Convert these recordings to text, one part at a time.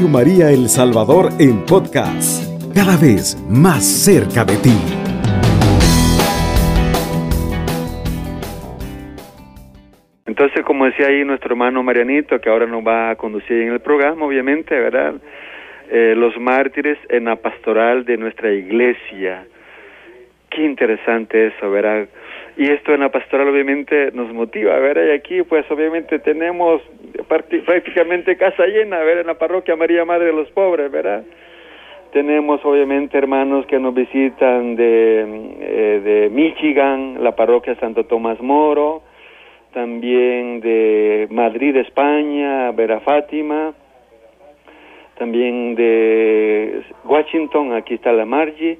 María El Salvador en podcast, cada vez más cerca de ti. Entonces, como decía ahí nuestro hermano Marianito, que ahora nos va a conducir en el programa, obviamente, ¿verdad? Eh, los mártires en la pastoral de nuestra iglesia. Qué interesante eso, ¿verdad? Y esto en la pastoral obviamente nos motiva. Y aquí pues obviamente tenemos prácticamente casa llena, ¿verdad? En la parroquia María Madre de los Pobres, ¿verdad? Tenemos obviamente hermanos que nos visitan de, eh, de Michigan, la parroquia Santo Tomás Moro, también de Madrid, España, Vera Fátima, también de Washington, aquí está la Margie,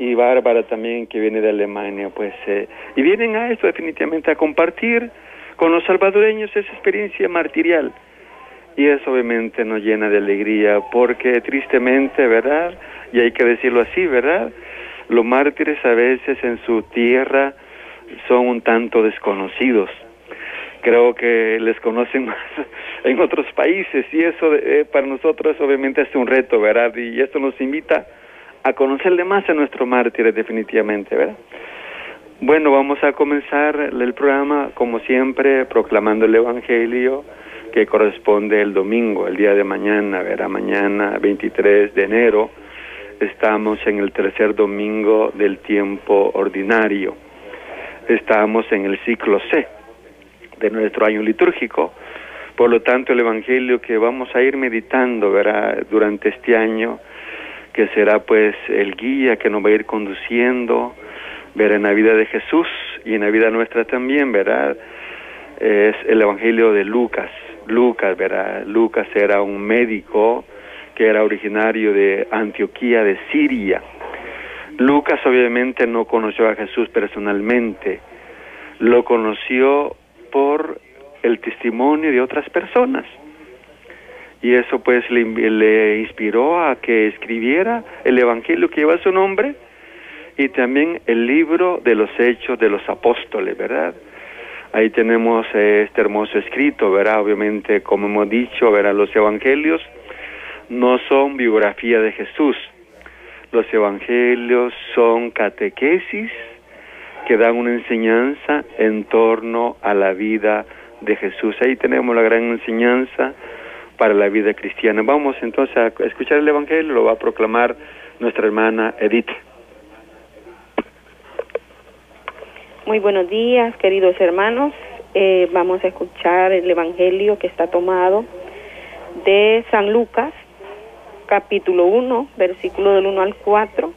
y Bárbara también que viene de Alemania, pues, eh, y vienen a esto definitivamente a compartir con los salvadoreños esa experiencia martirial. Y eso obviamente nos llena de alegría, porque tristemente, ¿verdad? Y hay que decirlo así, ¿verdad? Los mártires a veces en su tierra son un tanto desconocidos creo que les conocen más en otros países y eso eh, para nosotros obviamente es un reto, ¿verdad? Y esto nos invita a conocerle más a nuestro mártir definitivamente, ¿verdad? Bueno, vamos a comenzar el programa como siempre proclamando el Evangelio que corresponde el domingo, el día de mañana, ¿verdad? Mañana 23 de enero estamos en el tercer domingo del tiempo ordinario. Estamos en el ciclo C de nuestro año litúrgico. Por lo tanto, el Evangelio que vamos a ir meditando ¿verdad? durante este año, que será pues el guía que nos va a ir conduciendo, ver en la vida de Jesús y en la vida nuestra también, ¿verdad? Es el Evangelio de Lucas. Lucas, ¿verdad? Lucas era un médico que era originario de Antioquía de Siria. Lucas obviamente no conoció a Jesús personalmente, lo conoció por el testimonio de otras personas. Y eso pues le, inspiró a que escribiera el Evangelio que lleva su nombre y también el libro de los hechos de los apóstoles, ¿verdad? Ahí tenemos este hermoso escrito, ¿verdad? Obviamente, como hemos dicho, ¿verdad? Los evangelios no son biografía de Jesús. Los evangelios son catequesis que dan una enseñanza en torno a la vida de Jesús. Ahí tenemos la gran enseñanza para la vida cristiana. Vamos entonces a escuchar el Evangelio, lo va a proclamar nuestra hermana Edith. Muy buenos días, queridos hermanos. Eh, vamos a escuchar el Evangelio que está tomado de San Lucas, capítulo 1, versículo del 1 al 4,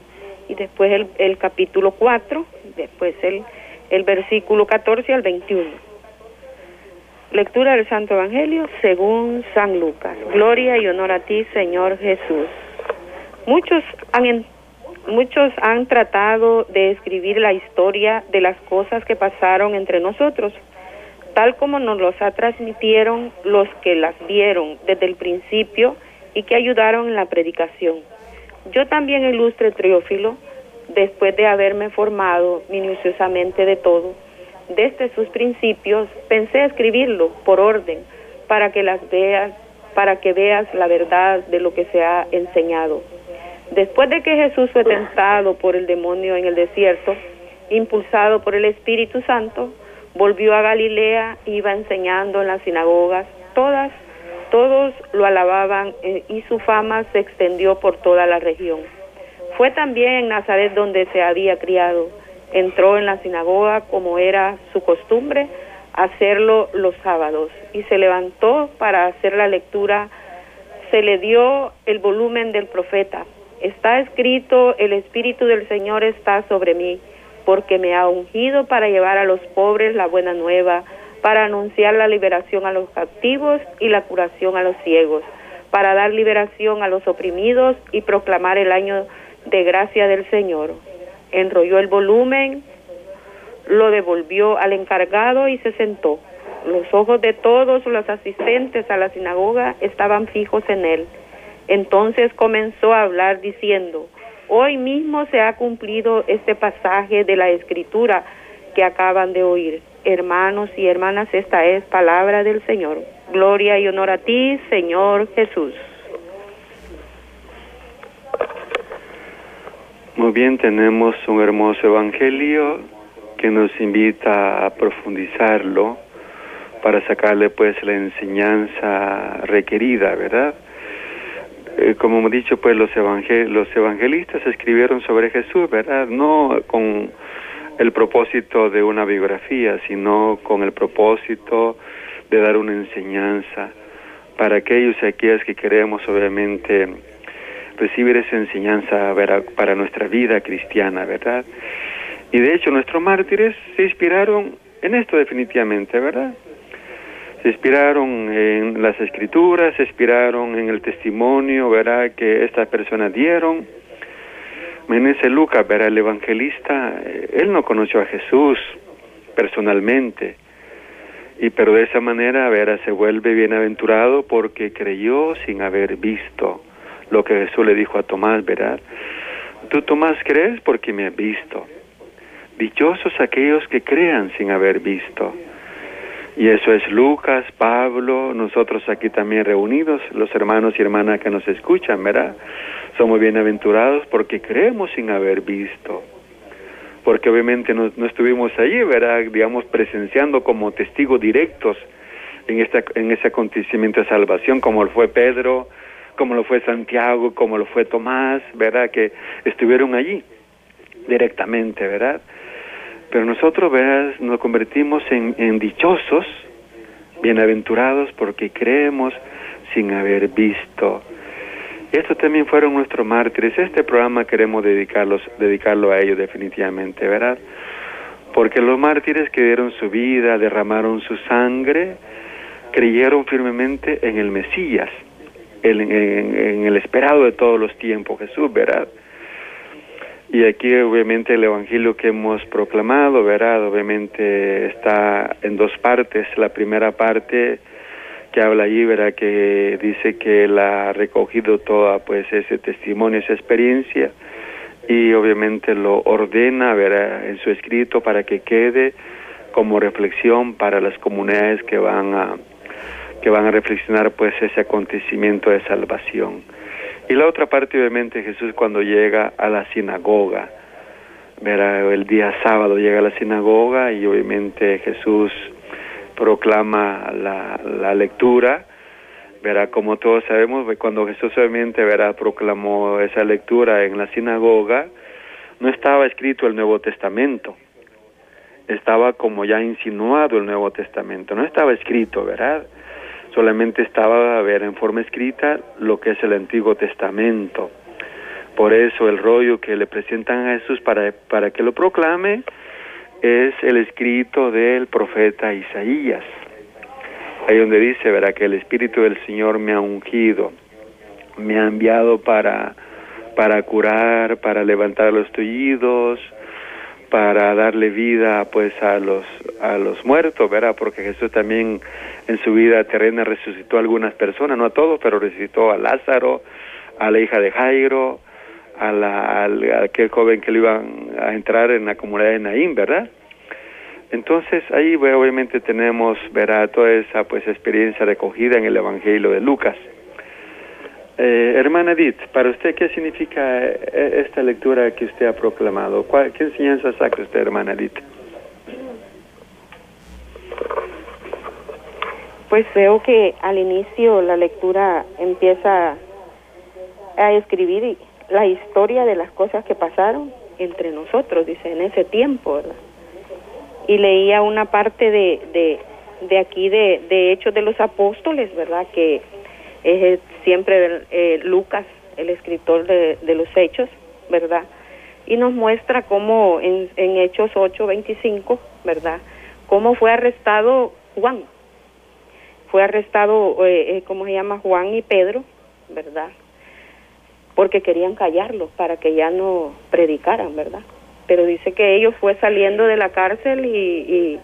y después el, el capítulo 4, después el, el versículo 14 al 21. Lectura del Santo Evangelio según San Lucas. Gloria y honor a ti, Señor Jesús. Muchos han, muchos han tratado de escribir la historia de las cosas que pasaron entre nosotros, tal como nos los transmitieron los que las vieron desde el principio y que ayudaron en la predicación. Yo también, ilustre Triófilo, después de haberme formado minuciosamente de todo, desde sus principios, pensé escribirlo por orden, para que las veas, para que veas la verdad de lo que se ha enseñado. Después de que Jesús fue tentado por el demonio en el desierto, impulsado por el Espíritu Santo, volvió a Galilea, iba enseñando en las sinagogas, todas, todos lo alababan eh, y su fama se extendió por toda la región. Fue también en Nazaret donde se había criado. Entró en la sinagoga como era su costumbre hacerlo los sábados y se levantó para hacer la lectura. Se le dio el volumen del profeta. Está escrito, el Espíritu del Señor está sobre mí, porque me ha ungido para llevar a los pobres la buena nueva, para anunciar la liberación a los captivos y la curación a los ciegos, para dar liberación a los oprimidos y proclamar el año de gracia del Señor. Enrolló el volumen, lo devolvió al encargado y se sentó. Los ojos de todos los asistentes a la sinagoga estaban fijos en él. Entonces comenzó a hablar diciendo, hoy mismo se ha cumplido este pasaje de la escritura que acaban de oír. Hermanos y hermanas, esta es palabra del Señor. Gloria y honor a ti, Señor Jesús. Muy bien, tenemos un hermoso evangelio que nos invita a profundizarlo para sacarle pues la enseñanza requerida, ¿verdad? Eh, como hemos dicho, pues los, los evangelistas escribieron sobre Jesús, ¿verdad? No con el propósito de una biografía, sino con el propósito de dar una enseñanza para aquellos y aquellas que queremos obviamente recibir esa enseñanza para nuestra vida cristiana, ¿verdad? Y de hecho nuestros mártires se inspiraron en esto definitivamente, ¿verdad? Se inspiraron en las escrituras, se inspiraron en el testimonio, ¿verdad? Que estas personas dieron. Menece Lucas, ¿verdad? El evangelista, eh, él no conoció a Jesús personalmente, y pero de esa manera, ¿verdad? Se vuelve bienaventurado porque creyó sin haber visto lo que Jesús le dijo a Tomás, ¿verdad? Tú, Tomás, crees porque me has visto. Dichosos aquellos que crean sin haber visto. Y eso es Lucas, Pablo, nosotros aquí también reunidos, los hermanos y hermanas que nos escuchan, ¿verdad? Somos bienaventurados porque creemos sin haber visto. Porque obviamente no, no estuvimos allí, ¿verdad? Digamos, presenciando como testigos directos en, esta, en ese acontecimiento de salvación, como fue Pedro, como lo fue Santiago, como lo fue Tomás, ¿verdad? Que estuvieron allí directamente, ¿verdad? Pero nosotros, ¿verdad? Nos convertimos en, en dichosos, bienaventurados, porque creemos sin haber visto. Estos también fueron nuestros mártires. Este programa queremos dedicarlos, dedicarlo a ellos definitivamente, ¿verdad? Porque los mártires que dieron su vida, derramaron su sangre, creyeron firmemente en el Mesías, en, el esperado de todos los tiempos, Jesús, ¿verdad? Y aquí obviamente el Evangelio que hemos proclamado, ¿verdad? Obviamente está en dos partes. La primera parte que habla allí, ¿verdad? Que dice que él ha recogido toda pues ese testimonio, esa experiencia y obviamente lo ordena, ¿verdad? En su escrito para que quede como reflexión para las comunidades que van a que van a reflexionar pues ese acontecimiento de salvación. Y la otra parte obviamente Jesús cuando llega a la sinagoga, verá el día sábado llega a la sinagoga y obviamente Jesús proclama la, la lectura, verá como todos sabemos cuando Jesús obviamente verá proclamó esa lectura en la sinagoga, no estaba escrito el Nuevo Testamento, estaba como ya insinuado el Nuevo Testamento, no estaba escrito, ¿verdad? Solamente estaba a ver en forma escrita lo que es el Antiguo Testamento. Por eso el rollo que le presentan a Jesús para, para que lo proclame es el escrito del profeta Isaías. Ahí donde dice, verá que el Espíritu del Señor me ha ungido, me ha enviado para, para curar, para levantar los tullidos, para darle vida pues a los a los muertos, ¿verdad? Porque Jesús también en su vida terrena resucitó a algunas personas, no a todos, pero resucitó a Lázaro, a la hija de Jairo, a, la, a aquel joven que le iban a entrar en la comunidad de Naín, ¿verdad? Entonces ahí obviamente tenemos, verá, toda esa pues experiencia recogida en el Evangelio de Lucas. Eh, hermana Edith, para usted, ¿qué significa eh, esta lectura que usted ha proclamado? ¿Qué enseñanza saca usted, hermana Edith? Pues veo que al inicio la lectura empieza a escribir la historia de las cosas que pasaron entre nosotros, dice, en ese tiempo, ¿verdad? Y leía una parte de, de, de aquí de, de Hechos de los Apóstoles, ¿verdad? Que es siempre eh, Lucas, el escritor de, los Hechos, ¿verdad? Y nos muestra cómo en, en Hechos 8, 25, ¿verdad? Cómo fue arrestado Juan. Fue arrestado, eh, eh, ¿cómo se llama? Juan y Pedro, ¿verdad? Porque querían callarlo para que ya no predicaran, ¿verdad? Pero dice que ellos fue saliendo de la cárcel y, y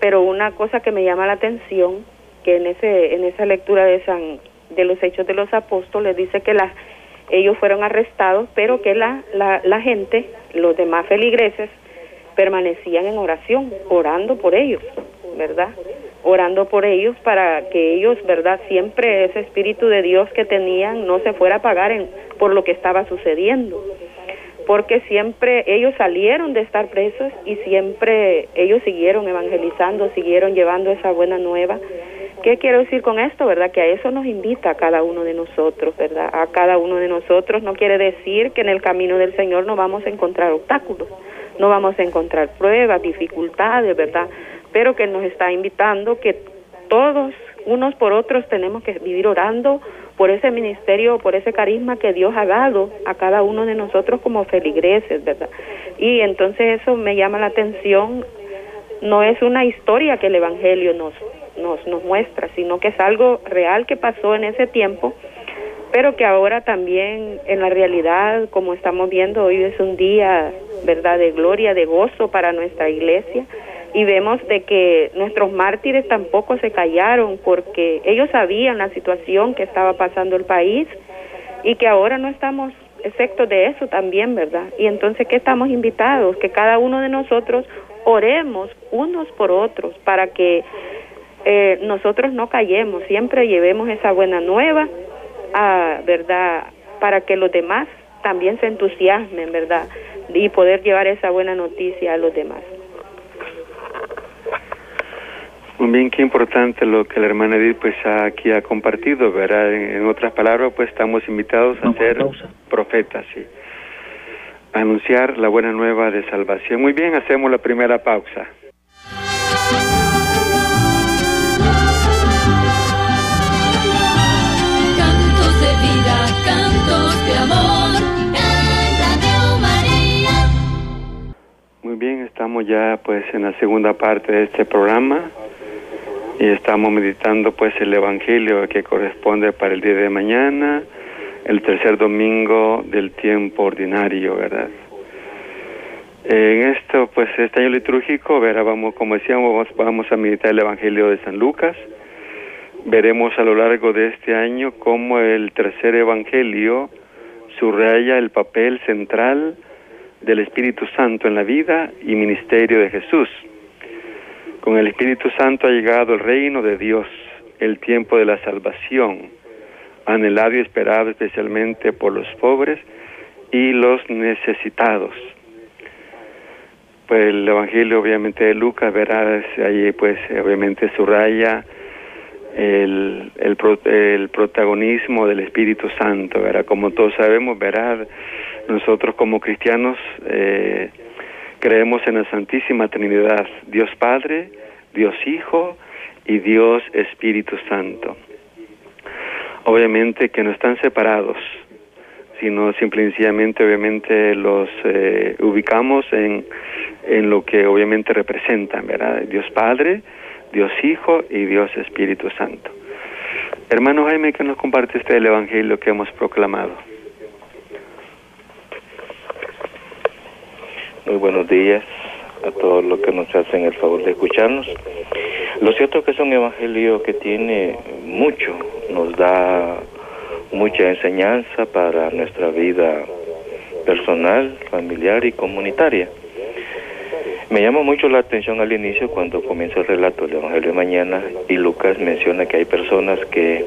pero una cosa que me llama la atención que en ese en esa lectura de San de los Hechos de los Apóstoles dice que la, ellos fueron arrestados, pero que la, la, la gente, los demás feligreses, permanecían en oración, orando por ellos, ¿verdad? Orando por ellos para que ellos, ¿verdad? Siempre ese espíritu de Dios que tenían no se fuera a apagar en, por lo que estaba sucediendo. porque siempre ellos salieron de estar presos y siempre ellos siguieron evangelizando, siguieron llevando esa buena nueva. ¿Qué quiero decir con esto, verdad? Que a eso nos invita a cada uno de nosotros, ¿verdad? A cada uno de nosotros no quiere decir que en el camino del Señor no vamos a encontrar obstáculos, no vamos a encontrar pruebas, dificultades, ¿verdad? Pero que nos está invitando que todos, unos por otros, tenemos que vivir orando por ese ministerio, por ese carisma que Dios ha dado a cada uno de nosotros como feligreses, ¿verdad? Y entonces eso me llama la atención, no es una historia que el Evangelio nos, nos, nos muestra, sino que es algo real que pasó en ese tiempo, pero que ahora también en la realidad, como estamos viendo, hoy es un día, ¿verdad?, de gloria, de gozo para nuestra iglesia y vemos de que nuestros mártires tampoco se callaron porque ellos sabían la situación que estaba pasando el país y que ahora no estamos excepto de eso también, ¿verdad? Y entonces, ¿qué estamos invitados? Que cada uno de nosotros oremos unos por otros para que eh, nosotros no callemos, siempre llevemos esa buena nueva, a, ¿verdad? Para que los demás también se entusiasmen, ¿verdad? Y poder llevar esa buena noticia a los demás. Muy bien, qué importante lo que la hermana Edith pues aquí ha compartido, ¿verdad? En, otras palabras, pues estamos invitados a ser profetas, sí. A anunciar la buena nueva de salvación. Muy bien, hacemos la primera pausa. Estamos ya pues en la segunda parte de este programa y estamos meditando pues el Evangelio que corresponde para el día de mañana, el tercer domingo del tiempo ordinario, ¿verdad? En esto, pues este año litúrgico, verá, vamos, como decíamos, vamos a meditar el Evangelio de San Lucas. Veremos a lo largo de este año cómo el tercer Evangelio subraya el papel central del Espíritu Santo en la vida y ministerio de Jesús. Con el Espíritu Santo ha llegado el reino de Dios, el tiempo de la salvación, anhelado y esperado especialmente por los pobres y los necesitados. Pues el Evangelio obviamente de Lucas, verás, ahí pues obviamente subraya el, el, el, protagonismo del Espíritu Santo, ¿verdad? Como todos sabemos, verá, nosotros como cristianos eh, Creemos en la Santísima Trinidad, Dios Padre, Dios Hijo y Dios Espíritu Santo. Obviamente que no están separados, sino simplemente obviamente los eh, ubicamos en, en lo que obviamente representan, ¿verdad? Dios Padre, Dios Hijo y Dios Espíritu Santo. Hermano Jaime, que nos comparte usted el Evangelio que hemos proclamado. Muy buenos días a todos los que nos hacen el favor de escucharnos. Lo cierto es que es un evangelio que tiene mucho, nos da mucha enseñanza para nuestra vida personal, familiar y comunitaria. Me llama mucho la atención al inicio cuando comienza el relato del Evangelio de mañana y Lucas menciona que hay personas que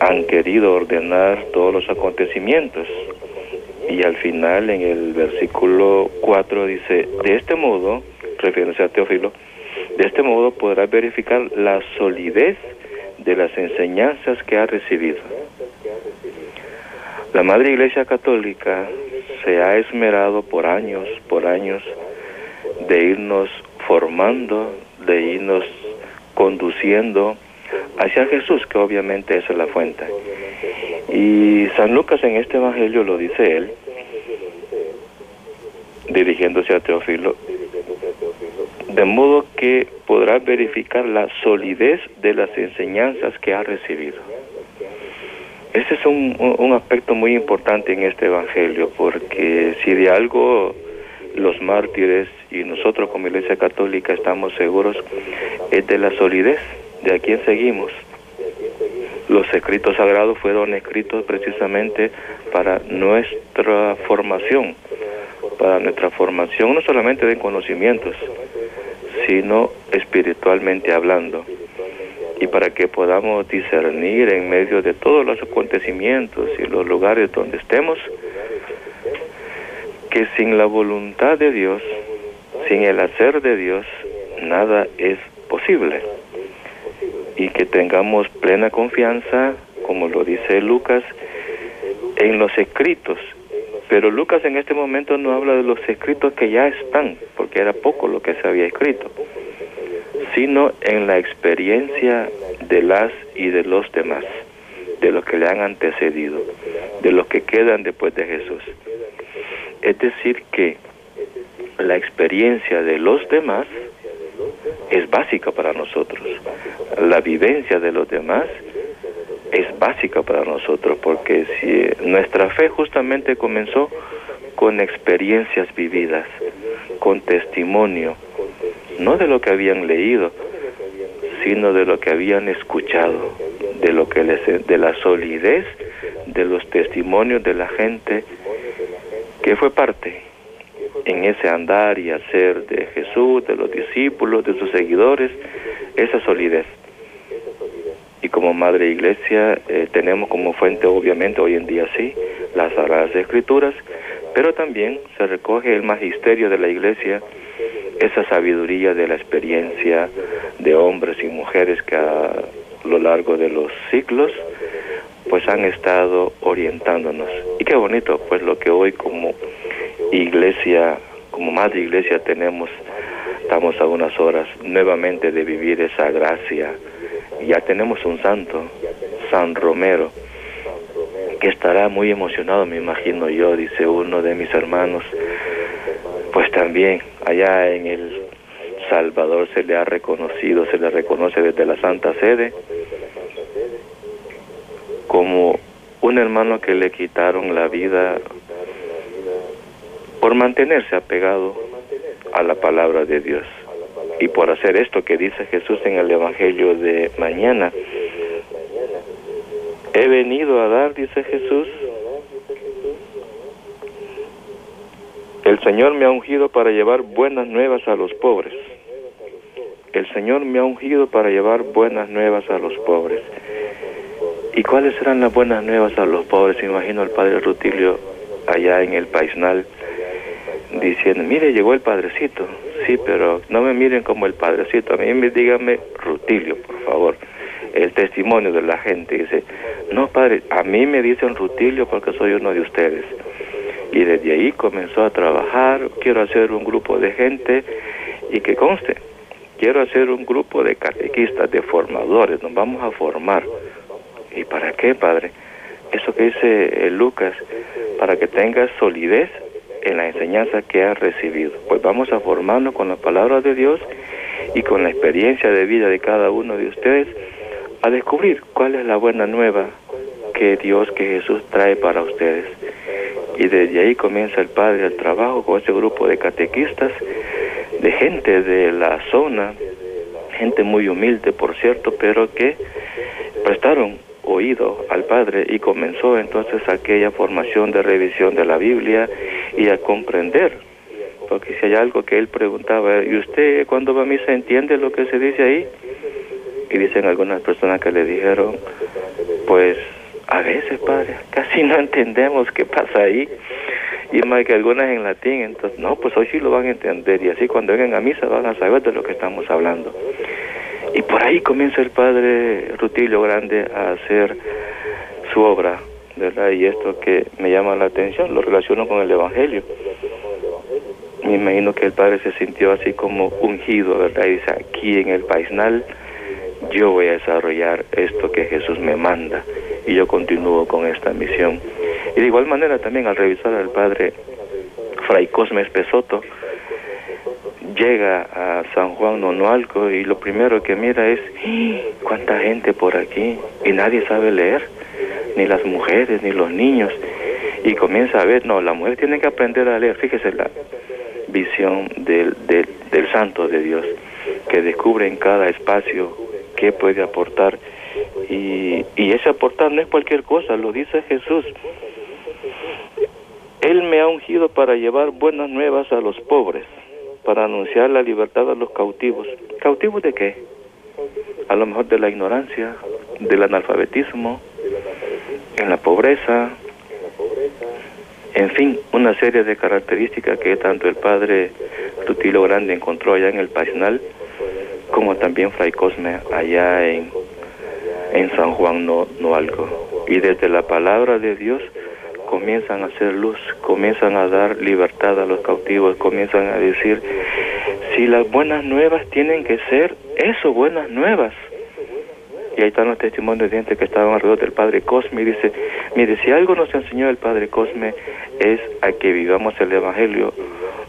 han querido ordenar todos los acontecimientos y al final en el versículo 4 dice, de este modo, refiriéndose a Teófilo, de este modo podrás verificar la solidez de las enseñanzas que ha recibido. La Madre Iglesia Católica se ha esmerado por años, por años, de irnos formando, de irnos conduciendo hacia Jesús, que obviamente es la fuente. Y San Lucas en este Evangelio lo dice él, dirigiéndose a Teófilo, de modo que podrá verificar la solidez de las enseñanzas que ha recibido. Ese es un, un aspecto muy importante en este Evangelio, porque si de algo mártires y nosotros como Iglesia Católica estamos seguros es de la solidez de a quién seguimos. Los escritos sagrados fueron escritos precisamente para nuestra formación, para nuestra formación no solamente de conocimientos, sino espiritualmente hablando, y para que podamos discernir en medio de todos los acontecimientos y los lugares donde estemos, que sin la voluntad de Dios, sin el hacer de Dios, nada es posible. Y que tengamos plena confianza, como lo dice Lucas, en los escritos. Pero Lucas en este momento no habla de los escritos que ya están, porque era poco lo que se había escrito, sino en la experiencia de las y de los demás, de los que le han antecedido, de los que quedan después de Jesús. Es decir, que la experiencia de los demás es básica para nosotros. La vivencia de los demás es básica para nosotros porque si nuestra fe justamente comenzó con experiencias vividas, con testimonio, no de lo que habían leído, sino de lo que habían escuchado, de lo que les, de la solidez de los testimonios de la gente que fue parte en ese andar y hacer de Jesús, de los discípulos, de sus seguidores, esa solidez. Y como Madre Iglesia eh, tenemos como fuente, obviamente, hoy en día sí, las Sagradas Escrituras, pero también se recoge el magisterio de la Iglesia, esa sabiduría de la experiencia de hombres y mujeres que a lo largo de los siglos pues han estado orientándonos. Y qué bonito, pues lo que hoy como iglesia, como madre iglesia tenemos, estamos a unas horas nuevamente de vivir esa gracia. Ya tenemos un santo, San Romero, que estará muy emocionado, me imagino yo, dice uno de mis hermanos. Pues también allá en el Salvador se le ha reconocido, se le reconoce desde la Santa Sede como un hermano que le quitaron la vida por mantenerse apegado a la palabra de Dios y por hacer esto que dice Jesús en el Evangelio de mañana. He venido a dar, dice Jesús, el Señor me ha ungido para llevar buenas nuevas a los pobres. El Señor me ha ungido para llevar buenas nuevas a los pobres. ¿Y cuáles serán las buenas nuevas a los pobres? Imagino al padre Rutilio allá en el Paisnal diciendo, mire, llegó el padrecito. Sí, pero no me miren como el padrecito, a mí me díganme Rutilio, por favor. El testimonio de la gente dice, no, padre, a mí me dicen Rutilio porque soy uno de ustedes. Y desde ahí comenzó a trabajar, quiero hacer un grupo de gente y que conste, quiero hacer un grupo de catequistas, de formadores, nos vamos a formar ¿Y para qué, Padre? Eso que dice eh, Lucas, para que tengas solidez en la enseñanza que has recibido. Pues vamos a formarnos con la palabra de Dios y con la experiencia de vida de cada uno de ustedes a descubrir cuál es la buena nueva que Dios, que Jesús trae para ustedes. Y desde ahí comienza el Padre el trabajo con ese grupo de catequistas, de gente de la zona, gente muy humilde, por cierto, pero que prestaron oído al Padre y comenzó entonces aquella formación de revisión de la Biblia y a comprender. Porque si hay algo que él preguntaba, ¿y usted cuando va a misa entiende lo que se dice ahí? Y dicen algunas personas que le dijeron, pues a veces, Padre, casi no entendemos qué pasa ahí. Y más que algunas en latín, entonces, no, pues hoy sí lo van a entender. Y así cuando vengan a misa van a saber de lo que estamos hablando. Y por ahí comienza el padre Rutilio Grande a hacer su obra, ¿verdad? Y esto que me llama la atención, lo relaciono con el Evangelio. Me imagino que el padre se sintió así como ungido, ¿verdad? Y dice, aquí en el Paisnal yo voy a desarrollar esto que Jesús me manda y yo continúo con esta misión. Y de igual manera también al revisar al padre Fray Cosme Espesoto, llega a San Juan Nonualco y lo primero que mira es cuánta gente por aquí y nadie sabe leer, ni las mujeres ni los niños. Y comienza a ver, no, la mujer tiene que aprender a leer, fíjese la visión del, del, del santo de Dios, que descubre en cada espacio qué puede aportar. Y, y ese aportar no es cualquier cosa, lo dice Jesús. Él me ha ungido para llevar buenas nuevas a los pobres para anunciar la libertad a los cautivos. ¿Cautivos de qué? A lo mejor de la ignorancia, del analfabetismo, en la pobreza, En fin, una serie de características que tanto el padre Rutilo Grande encontró allá en el Paisnal, como también Fray Cosme allá en, en San Juan no, Noalco. Y desde la palabra de Dios comienzan a hacer luz, comienzan a dar libertad a los cautivos, comienzan a decir, si las buenas nuevas tienen que ser eso, buenas nuevas. Y ahí están los testimonios de gente que estaban alrededor del Padre Cosme y dice, mire, si algo nos enseñó el Padre Cosme es a que vivamos el Evangelio,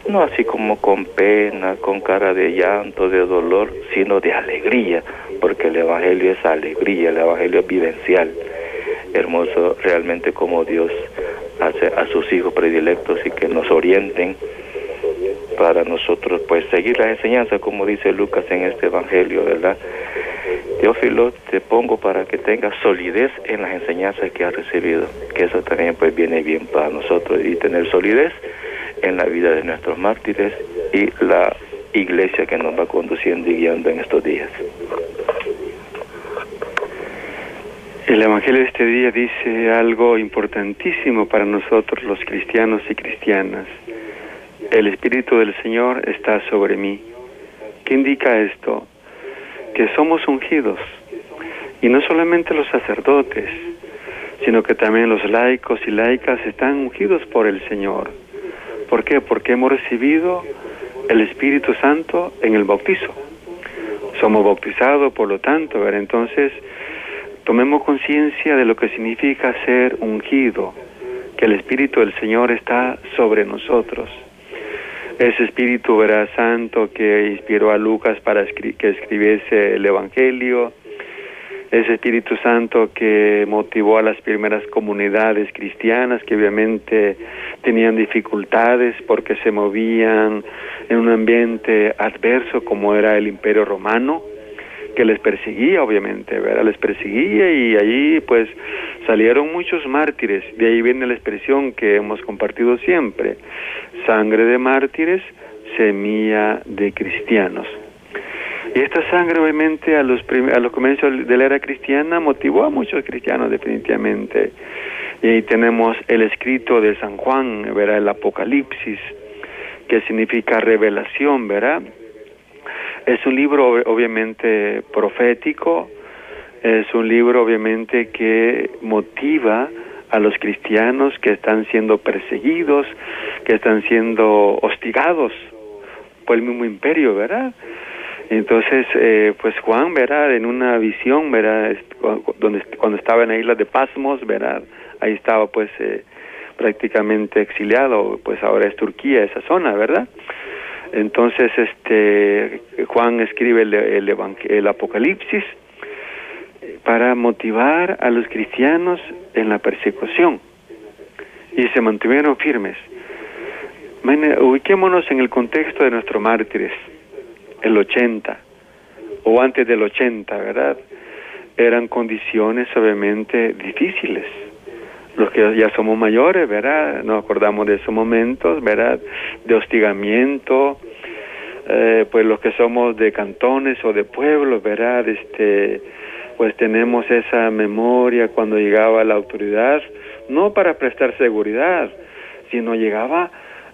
no así como con pena, con cara de llanto, de dolor, sino de alegría, porque el Evangelio es alegría, el Evangelio es vivencial. Hermoso realmente como Dios hace a sus hijos predilectos y que nos orienten para nosotros pues seguir las enseñanzas como dice Lucas en este evangelio, ¿verdad? Teófilo, te pongo para que tengas solidez en las enseñanzas que has recibido, que eso también pues viene bien para nosotros y tener solidez en la vida de nuestros mártires y la iglesia que nos va conduciendo y guiando en estos días. El Evangelio de este día dice algo importantísimo para nosotros los cristianos y cristianas. El Espíritu del Señor está sobre mí. ¿Qué indica esto? Que somos ungidos. Y no solamente los sacerdotes, sino que también los laicos y laicas están ungidos por el Señor. ¿Por qué? Porque hemos recibido el Espíritu Santo en el bautizo. Somos bautizados, por lo tanto, ¿ver? entonces tomemos conciencia de lo que significa ser ungido, que el Espíritu del Señor está sobre nosotros. Ese Espíritu verá santo que inspiró a Lucas para que escribiese el Evangelio, ese Espíritu Santo que motivó a las primeras comunidades cristianas que obviamente tenían dificultades porque se movían en un ambiente adverso como era el Imperio Romano que les perseguía, obviamente, ¿verdad? Les perseguía y allí pues salieron muchos mártires. De ahí viene la expresión que hemos compartido siempre. Sangre de mártires, semilla de cristianos. Y esta sangre obviamente a los, a los comienzos de la era cristiana motivó a muchos cristianos definitivamente. Y ahí tenemos el escrito de San Juan, ¿verdad? El Apocalipsis, que significa revelación, ¿verdad? Es un libro obviamente profético, es un libro obviamente que motiva a los cristianos que están siendo perseguidos, que están siendo hostigados por el mismo imperio, ¿verdad? Entonces, eh, pues Juan, ¿verdad? En una visión, ¿verdad? Donde, cuando estaba en la isla de Pasmos, ¿verdad? Ahí estaba pues eh, prácticamente exiliado, pues ahora es Turquía, esa zona, ¿verdad? Entonces, este, Juan escribe el, el, Apocalipsis para motivar a los cristianos en la persecución y se mantuvieron firmes. Ubiquémonos en el contexto de nuestros mártires, el 80 o antes del 80, ¿verdad? Eran condiciones obviamente difíciles los que ya somos mayores, ¿verdad? Nos acordamos de esos momentos, ¿verdad? De hostigamiento, eh, pues los que somos de cantones o de pueblos, ¿verdad? Este, pues tenemos esa memoria cuando llegaba la autoridad, no para prestar seguridad, sino llegaba,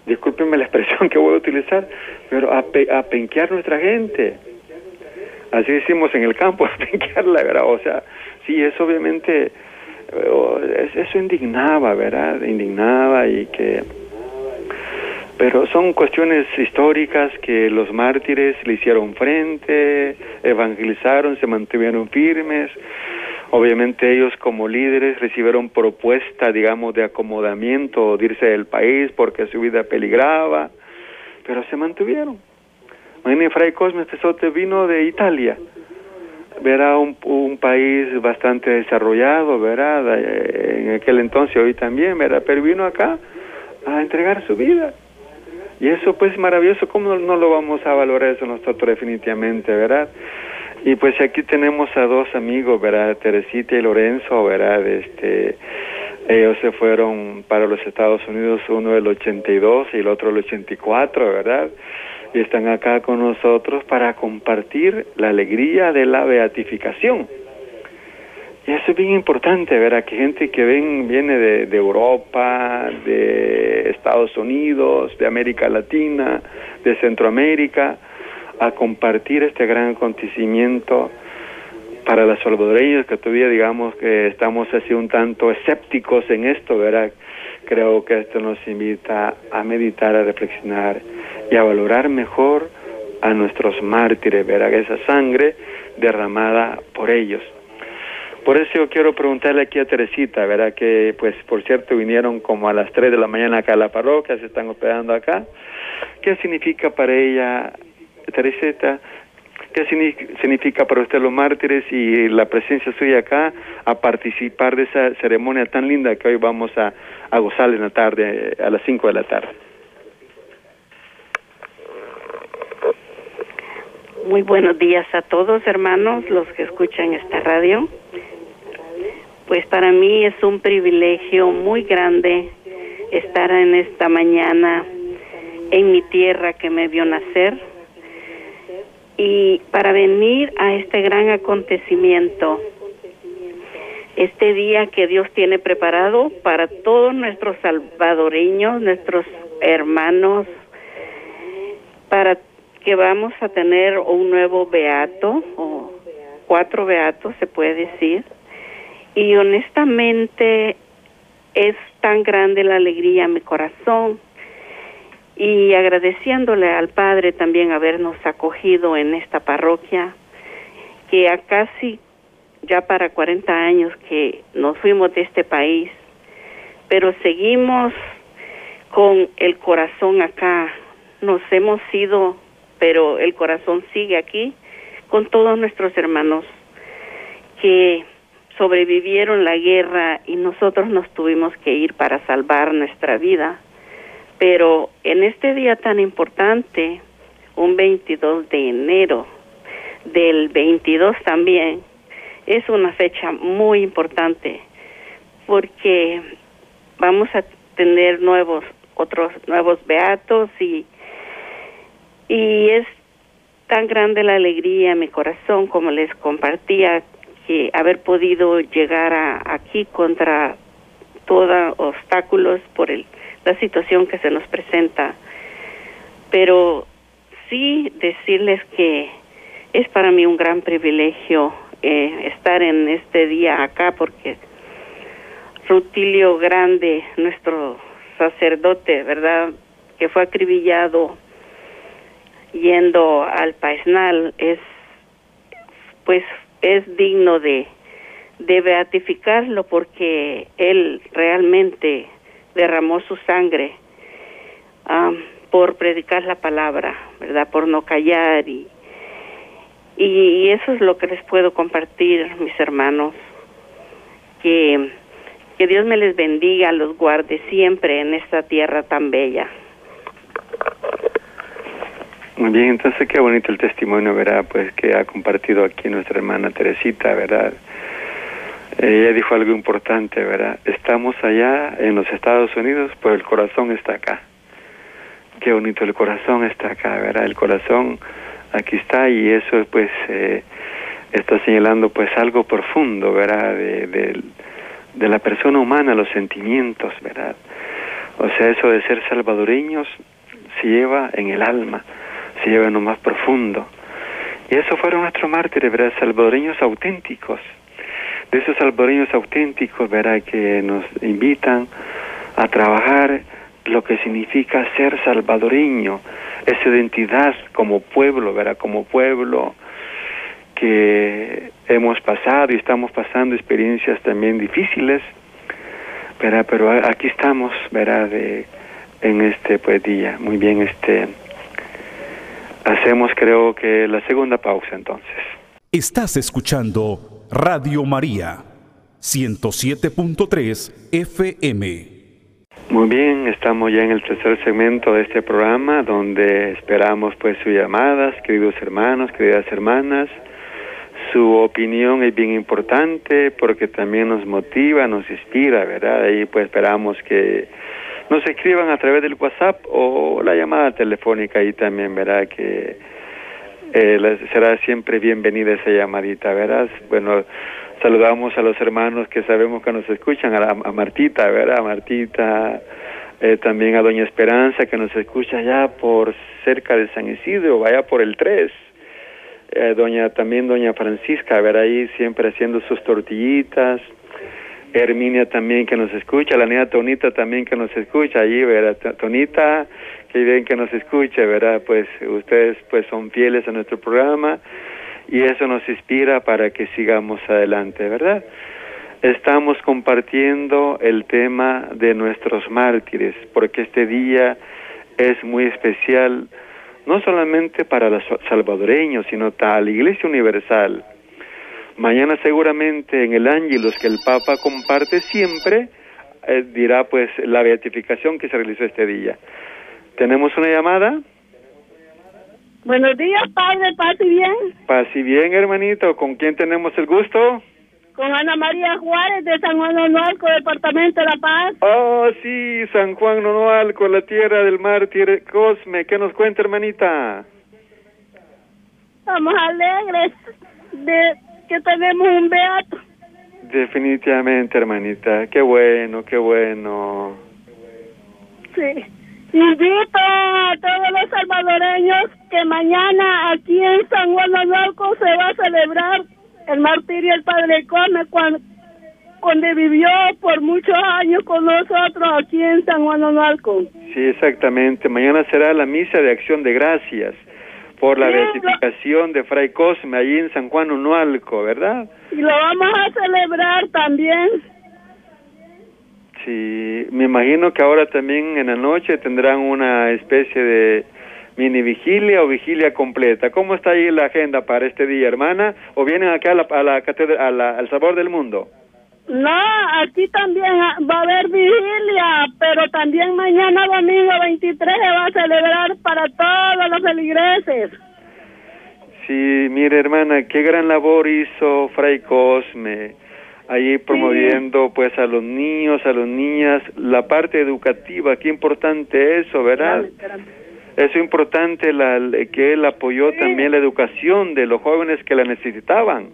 discúlpenme la expresión que voy a utilizar, pero a, a penquear nuestra gente. Así decimos en el campo, a penquearla, ¿verdad? O sea, sí, es obviamente eso indignaba, ¿verdad? Indignaba y que... Pero son cuestiones históricas que los mártires le hicieron frente, evangelizaron, se mantuvieron firmes. Obviamente ellos como líderes recibieron propuesta, digamos, de acomodamiento de irse del país porque su vida peligraba, pero se mantuvieron. Imagínense, Fray Cosme Pesote vino de Italia, verá un, un país bastante desarrollado, ¿verdad? Eh, en aquel entonces, hoy también, ¿verdad? Pero vino acá a entregar su vida. Y eso pues maravilloso, ¿cómo no lo vamos a valorar eso nosotros definitivamente, verdad? Y pues aquí tenemos a dos amigos, ¿verdad? Teresita y Lorenzo, ¿verdad? Este, ellos se fueron para los Estados Unidos, uno del 82 y el otro el 84, ¿verdad? Y están acá con nosotros para compartir la alegría de la beatificación. Y eso es bien importante, ¿verdad? Que gente que ven, viene de, de Europa, de Estados Unidos, de América Latina, de Centroamérica, a compartir este gran acontecimiento para los salvadoreños que todavía digamos que estamos así un tanto escépticos en esto, ¿verdad? Creo que esto nos invita a meditar, a reflexionar y a valorar mejor a nuestros mártires, ¿verdad? Esa sangre derramada por ellos. Por eso yo quiero preguntarle aquí a Teresita, ¿verdad? Que, pues, por cierto, vinieron como a las 3 de la mañana acá a la parroquia, se están hospedando acá. ¿Qué significa para ella, Teresita, qué significa para usted los mártires y la presencia suya acá a participar de esa ceremonia tan linda que hoy vamos a, a gozar en la tarde, a las 5 de la tarde? Muy buenos días a todos, hermanos, los que escuchan esta radio. Pues para mí es un privilegio muy grande estar en esta mañana en mi tierra que me vio nacer y para venir a este gran acontecimiento, este día que Dios tiene preparado para todos nuestros salvadoreños, nuestros hermanos, para que vamos a tener un nuevo beato o cuatro beatos se puede decir. Y honestamente es tan grande la alegría en mi corazón. Y agradeciéndole al Padre también habernos acogido en esta parroquia que a casi ya para 40 años que nos fuimos de este país pero seguimos con el corazón acá. Nos hemos ido pero el corazón sigue aquí con todos nuestros hermanos que sobrevivieron la guerra y nosotros nos tuvimos que ir para salvar nuestra vida. Pero en este día tan importante, un 22 de enero del 22 también, es una fecha muy importante porque vamos a tener nuevos otros nuevos beatos y y es tan grande la alegría en mi corazón como les compartía que haber podido llegar a, aquí contra todos obstáculos por el, la situación que se nos presenta. Pero sí decirles que es para mí un gran privilegio eh, estar en este día acá porque Rutilio Grande, nuestro sacerdote, ¿verdad? Que fue acribillado yendo al paisnal es pues es digno de de beatificarlo porque él realmente derramó su sangre por predicar la palabra, ¿verdad? Por no callar y, y eso es lo que les puedo compartir, mis hermanos, que, que Dios me les bendiga, los guarde siempre en esta tierra tan bella. Muy bien, entonces qué bonito el testimonio, ¿verdad? Pues que ha compartido aquí nuestra hermana Teresita, ¿verdad? Ella dijo algo importante, ¿verdad? Estamos allá en los Estados Unidos, pero el corazón está acá. Qué bonito, el corazón está acá, ¿verdad? El corazón aquí está y eso pues eh, está señalando pues algo profundo, ¿verdad? De, de la persona humana, los sentimientos, ¿verdad? O sea, eso de ser salvadoreños se lleva en el alma se lleva en lo más profundo. Y esos fueron nuestros mártires, ¿verdad? Salvadoreños auténticos. De esos salvadoreños auténticos, ¿verdad? Que nos invitan a trabajar lo que significa ser salvadoreño, esa identidad como pueblo, ¿verdad? Como pueblo que hemos pasado y estamos pasando experiencias también difíciles, ¿verdad? Pero aquí estamos, ¿verdad? De, en este pues día, muy bien, este Hacemos creo que la segunda pausa entonces. Estás escuchando Radio María 107.3 FM. Muy bien, estamos ya en el tercer segmento de este programa donde esperamos pues sus llamadas, queridos hermanos, queridas hermanas. Su opinión es bien importante porque también nos motiva, nos inspira, ¿verdad? Y pues esperamos que nos escriban a través del WhatsApp o la llamada telefónica ahí también, verá que eh, será siempre bienvenida esa llamadita, ¿verdad? Bueno, saludamos a los hermanos que sabemos que nos escuchan, a, la- a Martita, ¿verdad? A Martita, eh, también a Doña Esperanza que nos escucha allá por cerca de San Isidro, vaya por el 3. Eh, doña también doña Francisca, a ahí siempre haciendo sus tortillitas. Herminia también que nos escucha, la niña Tonita también que nos escucha allí, ¿verdad? Tonita, que bien que nos escuche, ¿verdad? Pues ustedes pues son fieles a nuestro programa y eso nos inspira para que sigamos adelante, ¿verdad? Estamos compartiendo el tema de nuestros mártires, porque este día es muy especial, no solamente para los salvadoreños, sino para la Iglesia Universal. Mañana seguramente en el Ángelus que el Papa comparte siempre eh, dirá pues la beatificación que se realizó este día. ¿Tenemos una llamada? Buenos días, padre, paz y bien. Paz y bien, hermanito. ¿Con quién tenemos el gusto? Con Ana María Juárez de San Juan Onualco, Departamento de La Paz. Oh, sí, San Juan Nonoalco, la tierra del mártir Cosme. ¿Qué nos cuenta, hermanita? Estamos alegres de que tenemos un beato. Definitivamente, hermanita. Qué bueno, qué bueno. Sí. Invito a todos los salvadoreños que mañana aquí en San Juan Onualco se va a celebrar el martirio del Padre Come cuando, cuando vivió por muchos años con nosotros aquí en San Juan Onualco. Sí, exactamente. Mañana será la misa de acción de gracias por la beatificación de Fray Cosme allí en San Juan Unualco, ¿verdad? Y lo vamos a celebrar también. Sí, me imagino que ahora también en la noche tendrán una especie de mini vigilia o vigilia completa. ¿Cómo está ahí la agenda para este día, hermana? ¿O vienen acá a la, a la catedra- a la- al sabor del mundo? No, aquí también va a haber vigilia, pero también mañana domingo 23 se va a celebrar para todos los feligreses. Sí, mire hermana, qué gran labor hizo Fray Cosme, ahí promoviendo pues a los niños, a las niñas, la parte educativa, qué importante eso, ¿verdad? Eso es importante la, que él apoyó también la educación de los jóvenes que la necesitaban.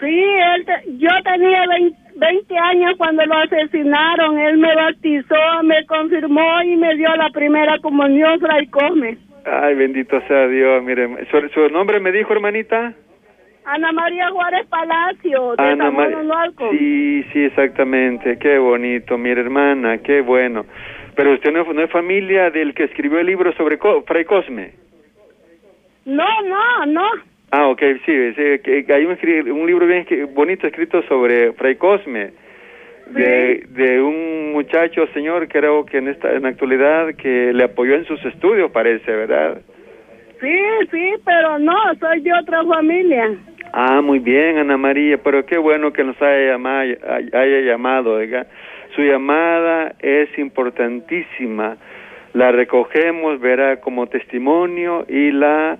Sí, él te- yo tenía 20, 20 años cuando lo asesinaron. Él me bautizó, me confirmó y me dio la primera comunión, Fray Cosme. Ay, bendito sea Dios, mire, ¿su, su nombre me dijo, hermanita? Ana María Juárez Palacio, de Ana María. Sí, sí, exactamente. Qué bonito, mire, hermana, qué bueno. Pero usted no, no es familia del que escribió el libro sobre Co- Fray Cosme. No, no, no. Ah, ok, sí, que- hay un, un libro bien bonito escrito sobre Fray Cosme, de, de un muchacho, señor, creo que en esta en la actualidad, que le apoyó en sus estudios, parece, ¿verdad? Sí, sí, pero no, soy de otra familia. Ah, muy bien, Ana María, pero qué bueno que nos haya llamado, haya llamado, oiga. Su llamada es importantísima. La recogemos, verá, como testimonio y la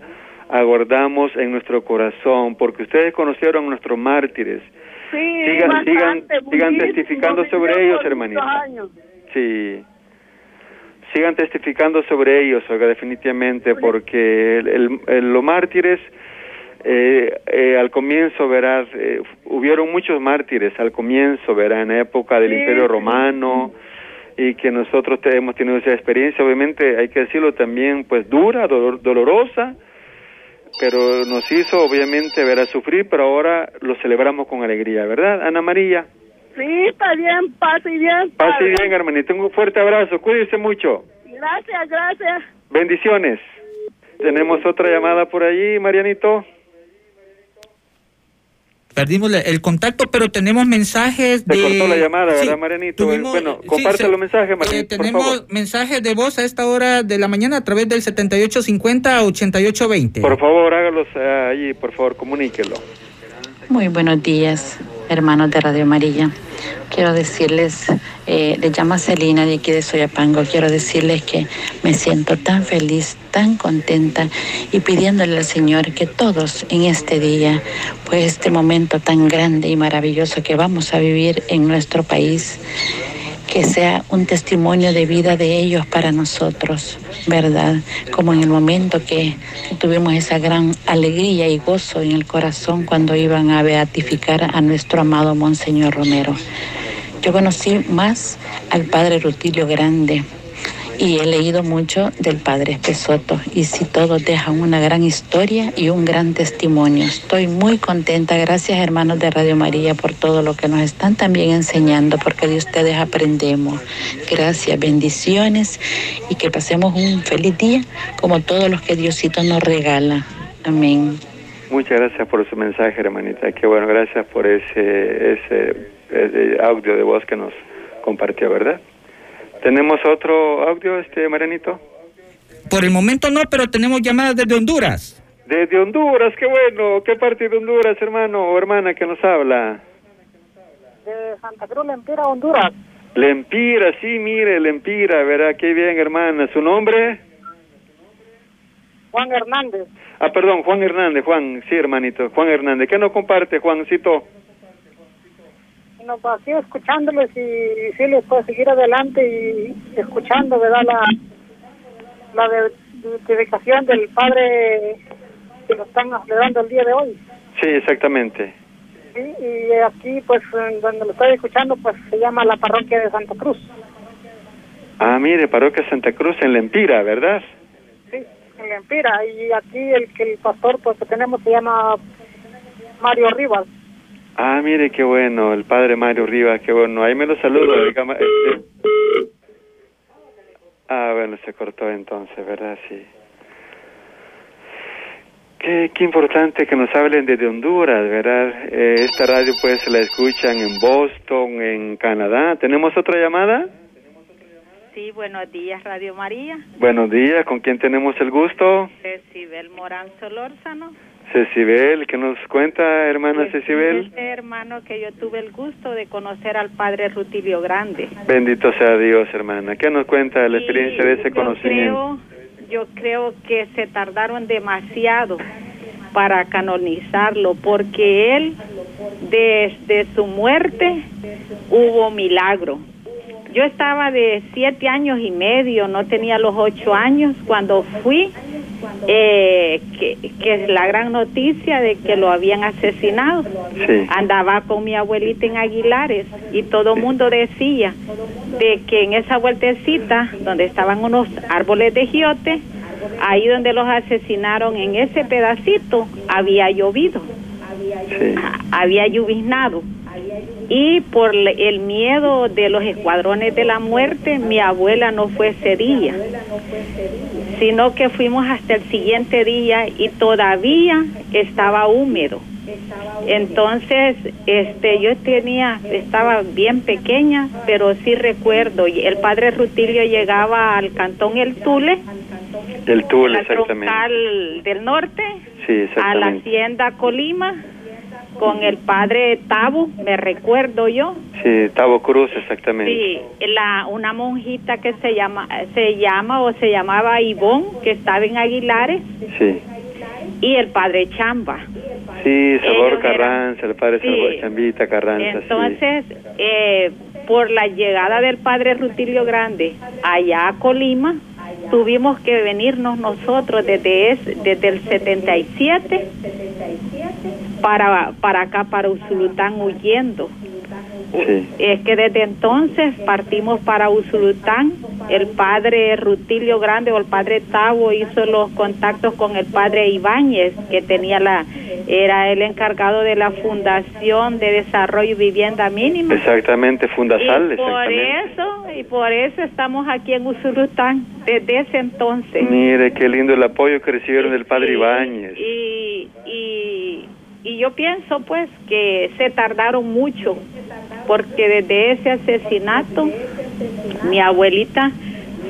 aguardamos en nuestro corazón, porque ustedes conocieron a nuestros mártires. Sí, Sigan- bastante, sigan- sigan testificando sobre ellos, años. Sí. Sigan testificando sobre ellos, oiga, definitivamente, porque el, el- el- los mártires, eh, eh, al comienzo, verás, eh, hubieron muchos mártires al comienzo, verá, en la época del Sí, Imperio. Romano, y que nosotros te- hemos tenido esa experiencia, obviamente, hay que decirlo también, pues dura, dolor- dolorosa, pero nos hizo, obviamente, ver a sufrir, pero ahora lo celebramos con alegría, ¿verdad, Ana María? Sí, está bien, pase bien. Pase bien, hermanito. Un fuerte abrazo. Cuídese mucho. Gracias, gracias. Bendiciones. Tenemos otra llamada por allí, Marianito. Perdimos el contacto, pero tenemos mensajes Se de... cortó la llamada, Sí, ¿verdad, Marianito? tuvimos- bueno, sí, comparte se- los mensajes, eh, Marianito, por tenemos favor. mensajes de voz a esta hora de la mañana a través del 7850-8820. Por favor, hágalos eh, allí, por favor, comuníquelo. Muy buenos días, hermanos de Radio Amarilla. Quiero decirles, eh, les llama Celina de aquí de Soyapango, quiero decirles que me siento tan feliz, tan contenta y pidiéndole al Señor que todos en este día, pues este momento tan grande y maravilloso que vamos a vivir en nuestro país, que sea un testimonio de vida de ellos para nosotros, ¿verdad? Como en el momento que tuvimos esa gran alegría y gozo en el corazón cuando iban a beatificar a nuestro amado Monseñor Romero. Yo conocí más al padre Rutilio Grande y he leído mucho del padre Espesoto y si todos dejan una gran historia y un gran testimonio. Estoy muy contenta, gracias hermanos de Radio María por todo lo que nos están también enseñando, porque de ustedes aprendemos. Gracias, bendiciones y que pasemos un feliz día como todos los que Diosito nos regala. Amén. Muchas gracias por su mensaje, hermanita. Qué bueno, gracias por ese, ese, ese audio de voz que nos compartió, ¿verdad? ¿Tenemos otro audio, este Marianito? Por el momento no, pero tenemos llamadas desde Honduras. Desde Honduras, qué bueno. ¿Qué parte de Honduras, hermano o hermana que nos habla? De Santa Cruz, Lempira, Honduras. Lempira, sí, mire, Lempira, verá, qué bien, hermana. ¿Su nombre? Juan Hernández. Ah, perdón, Juan Hernández, Juan, sí, hermanito, Juan Hernández. ¿Qué nos comparte, Juancito? No, pues aquí escuchándoles y sí les puedo seguir adelante y escuchando, ¿verdad? La, la dedicación del padre que nos están dando el día de hoy. Sí, exactamente. Sí, y aquí, pues, donde lo estoy escuchando, pues se llama la parroquia de Santa Cruz. Ah, mire, Parroquia Santa Cruz en Lempira, ¿verdad? Sí, en Lempira. Y aquí el que el pastor, pues, que tenemos se llama Mario Rivas. Ah, mire, qué bueno, el padre Mario Rivas, qué bueno. Ahí me lo saludo. este. Ah, bueno, se cortó entonces, ¿verdad? Sí. Qué, qué importante que nos hablen desde Honduras, ¿verdad? Eh, esta radio pues la escuchan en Boston, en Canadá. ¿Tenemos otra llamada? Sí, buenos días, Radio María. Buenos días, ¿con quién tenemos el gusto? Cecibel Morán Solórzano. Cecibel, ¿qué nos cuenta, hermana Cecibel? Este hermano que yo tuve el gusto de conocer al padre Rutilio Grande. Bendito sea Dios, hermana. ¿Qué nos cuenta de la Y experiencia de ese yo conocimiento? creo, yo creo que se tardaron demasiado para canonizarlo, porque él, desde su muerte, hubo milagro. Yo estaba de siete años y medio, no tenía los ocho años cuando fui, eh, que, que es la gran noticia de que lo habían asesinado. Sí. Andaba con mi abuelita en Aguilares y todo el mundo decía de que en esa vueltecita donde estaban unos árboles de giote, ahí donde los asesinaron en ese pedacito había llovido, había lloviznado. Y por el miedo de los escuadrones de la muerte, mi abuela no fue ese día, sino que fuimos hasta el siguiente día y todavía estaba húmedo. Entonces, este, yo tenía, estaba bien pequeña, pero sí recuerdo, y el padre Rutilio llegaba al cantón El Tule, El Tule, exactamente. troncal del norte, Sí, a la exactamente. hacienda Colima, con el padre Tabo, me recuerdo yo, Sí, Tabo Cruz, exactamente. Sí, la, una monjita que se llama, se llama o se llamaba Ivón, que estaba en Aguilares, Sí, y el padre Chamba. sí, Sabor Ellos eran- Carranza, el padre Sí. Salvador Chambita Carranza, sí. Entonces, eh, por la llegada del padre Rutilio Grande allá a Colima, tuvimos que venirnos nosotros desde, es- desde el 77 para, para acá, para Usulután, huyendo. Sí. Es que desde entonces partimos para Usulután. El padre Rutilio Grande o el padre Tavo hizo los contactos con el padre Ibáñez, que tenía la, era el encargado de la Fundación de Desarrollo y Vivienda Mínima. Exactamente, Fundasal, y por eso, y por eso estamos aquí en Usulután desde ese entonces. Mire, qué lindo el apoyo que recibieron del padre Ibáñez. Y, y, y yo pienso pues que se tardaron mucho, porque desde ese asesinato mi abuelita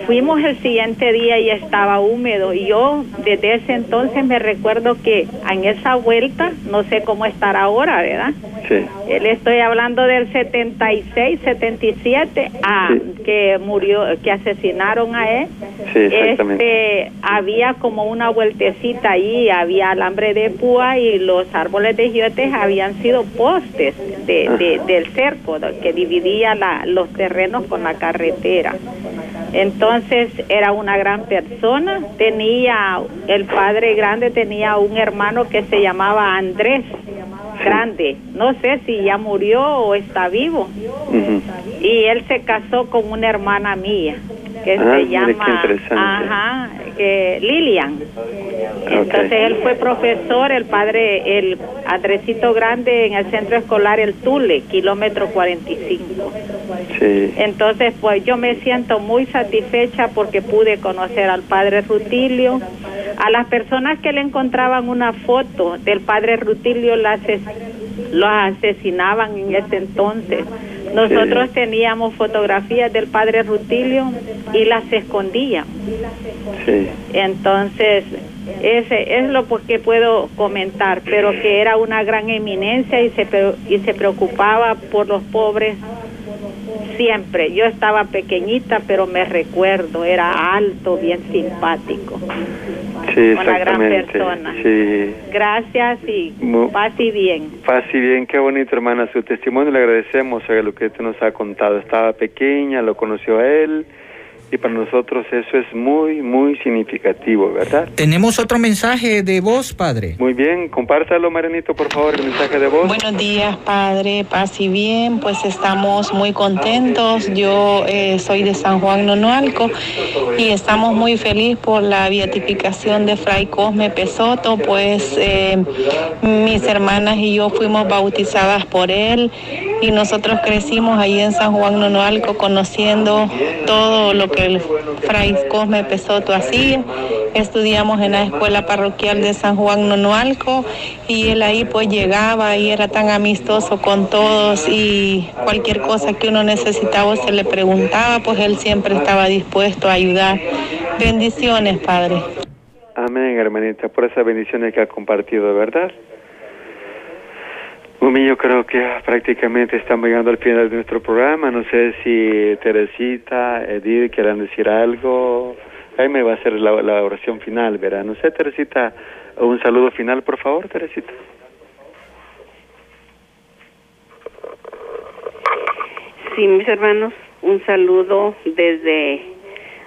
fuimos el siguiente día y estaba húmedo. Y yo desde ese entonces me recuerdo que en esa vuelta, no sé cómo estar ahora, ¿verdad? Sí. Le estoy hablando del 76, 77, a, que murió, que asesinaron a él. Sí, exactamente. Este, había como una vueltecita ahí, había alambre de púa y los árboles de giotes habían sido postes de, de- del cerco que dividía la- los terrenos con la carretera. Entonces era una gran persona, tenía, el padre grande tenía un hermano que se llamaba Andrés Grande, no sé si ya murió o está vivo, y él se casó con una hermana mía que Ah, se llama ajá, que Lilian. Entonces él fue profesor, el padre, el Andresito Grande en el centro escolar El Tule, kilómetro 45. Sí. Entonces, pues yo me siento muy satisfecha porque pude conocer al padre Rutilio. A las personas que le encontraban una foto del padre Rutilio las los asesinaban en ese entonces. Nosotros teníamos fotografías del padre Rutilio y las escondíamos. Sí. Entonces, ese es lo que puedo comentar, pero que era una gran eminencia y se, y se preocupaba por los pobres siempre. Yo estaba pequeñita, pero me recuerdo, era alto, bien simpático. Sí, Una gran persona. Sí. Gracias y paz y bien. Paz y bien, qué bonito, hermana, su testimonio. Le agradecemos a lo que usted nos ha contado. Estaba pequeña, lo conoció a él, y para nosotros eso es muy, muy significativo, ¿verdad? Tenemos otro mensaje de voz, padre. Muy bien, compártalo, Marianito, por favor, el mensaje de voz. Buenos días, Padre, paz y bien, pues estamos muy contentos. Yo eh, soy de San Juan Nonualco y estamos muy felices por la beatificación de Fray Cosme Pesoto, pues eh, mis hermanas y yo fuimos bautizadas por él y nosotros crecimos ahí en San Juan Nonualco conociendo todo lo que el Fray Cosme Pesoto hacía. Estudiamos en la escuela parroquial de San Juan Nonualco y él ahí pues llegaba y era tan amistoso con todos y cualquier cosa que uno necesitaba se le preguntaba, pues él siempre estaba dispuesto a ayudar. Bendiciones, Padre. Amén, hermanita, por esas bendiciones que ha compartido, ¿verdad? Mumi, yo creo que prácticamente estamos llegando al final de nuestro programa. No sé si Teresita, Edith quieran decir algo. Ahí me va a hacer la, la oración final, ¿verdad? No sé, Teresita, un saludo final, por favor, Teresita. Sí, mis hermanos, un saludo desde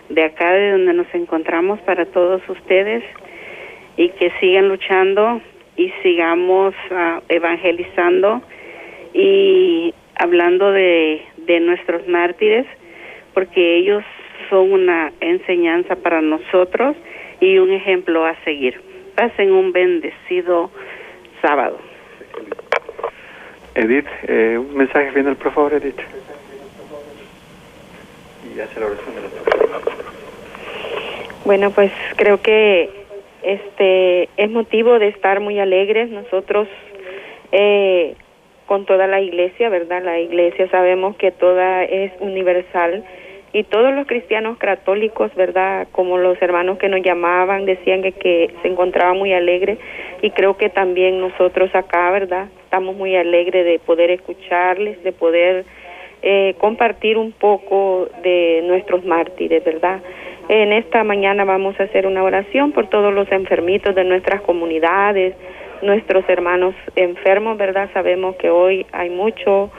de acá, de donde nos encontramos para todos ustedes y que sigan luchando y sigamos ah, evangelizando y hablando de, de nuestros mártires, porque ellos son una enseñanza para nosotros y un ejemplo a seguir. Pasen un bendecido sábado. Edith, eh, un mensaje final, por favor, Edith. Y hace la oración de la Bueno, pues creo que este es motivo de estar muy alegres nosotros eh, con toda la iglesia, ¿verdad? La iglesia sabemos que toda es universal y todos los cristianos católicos, ¿verdad? Como los hermanos que nos llamaban decían que, se encontraban muy alegres y creo que también nosotros acá, ¿verdad? Estamos muy alegres de poder escucharles, de poder eh, compartir un poco de nuestros mártires, ¿verdad? En esta mañana vamos a hacer una oración por todos los enfermitos de nuestras comunidades, nuestros hermanos enfermos, ¿verdad? Sabemos que hoy hay mucho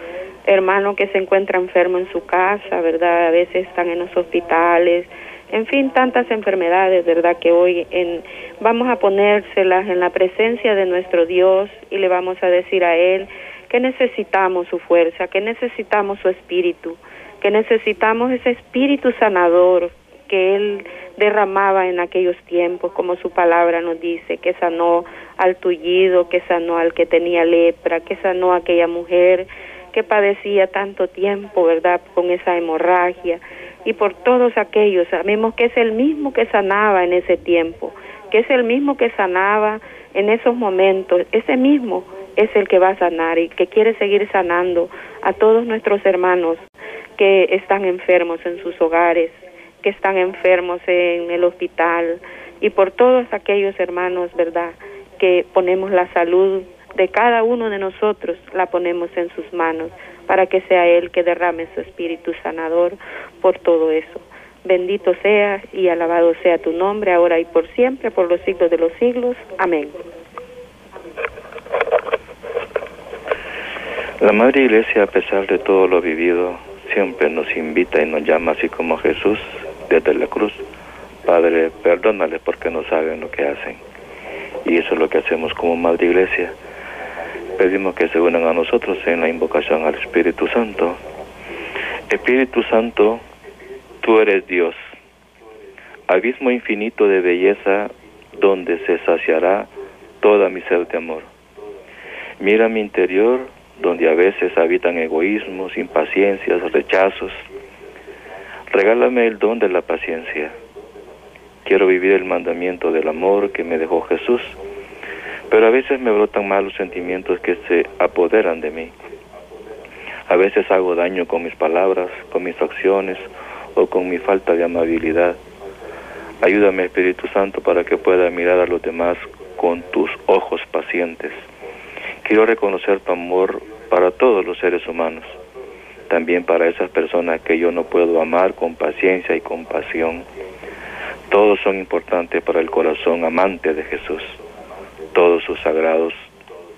hermano que se encuentra enfermo en su casa, ¿verdad? A veces están en los hospitales, en fin, tantas enfermedades, ¿verdad? Que hoy en, vamos a ponérselas en la presencia de nuestro Dios y le vamos a decir a Él que necesitamos su fuerza, que necesitamos su espíritu, que necesitamos ese espíritu sanador que Él derramaba en aquellos tiempos, como su palabra nos dice, que sanó al tullido, que sanó al que tenía lepra, que sanó a aquella mujer que padecía tanto tiempo, ¿verdad?, con esa hemorragia, y por todos aquellos, sabemos que es el mismo que sanaba en ese tiempo, que es el mismo que sanaba en esos momentos, ese mismo es el que va a sanar y que quiere seguir sanando a todos nuestros hermanos que están enfermos en sus hogares, que están enfermos en el hospital y por todos aquellos hermanos, ¿verdad? Que ponemos la salud de cada uno de nosotros, la ponemos en sus manos para que sea Él que derrame su espíritu sanador por todo eso. Bendito sea y alabado sea tu nombre, ahora y por siempre, por los siglos de los siglos. Amén. La Madre Iglesia, a pesar de todo lo vivido, siempre nos invita y nos llama así como Jesús desde la cruz. Padre, perdónales porque no saben lo que hacen. Y eso es lo que hacemos como Madre Iglesia. Pedimos que se unan a nosotros en la invocación al Espíritu Santo. Espíritu Santo, tú eres Dios, abismo infinito de belleza donde se saciará toda mi ser de amor. Mira mi interior, donde a veces habitan egoísmos, impaciencias, rechazos. Regálame el don de la paciencia. Quiero vivir el mandamiento del amor que me dejó Jesús, pero a veces me brotan malos sentimientos que se apoderan de mí. A veces hago daño con mis palabras, con mis acciones o con mi falta de amabilidad. Ayúdame Espíritu Santo para que pueda mirar a los demás con tus ojos pacientes. Quiero reconocer tu amor para todos los seres humanos, también para esas personas que yo no puedo amar con paciencia y compasión. Todos son importantes para el corazón amante de Jesús. Todos sus sagrados,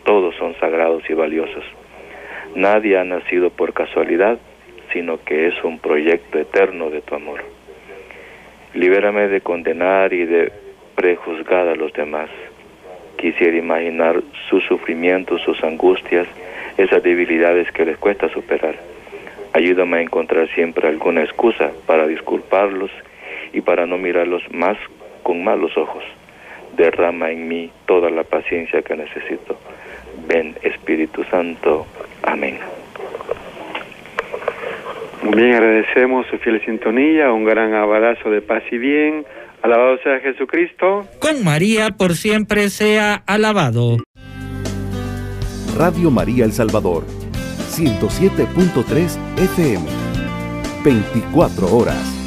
todos son sagrados y valiosos. Nadie ha nacido por casualidad, sino que es un proyecto eterno de tu amor. Libérame de condenar y de prejuzgar a los demás. Quisiera imaginar sus sufrimientos, sus angustias, esas debilidades que les cuesta superar. Ayúdame a encontrar siempre alguna excusa para disculparlos y para no mirarlos más con malos ojos. Derrama en mí toda la paciencia que necesito. Ven Espíritu Santo. Amén. Muy bien, agradecemos su fiel sintonía, un gran abrazo de paz y bien. Alabado sea Jesucristo. Con María por siempre sea alabado. Radio María El Salvador, 107.3 FM, 24 horas.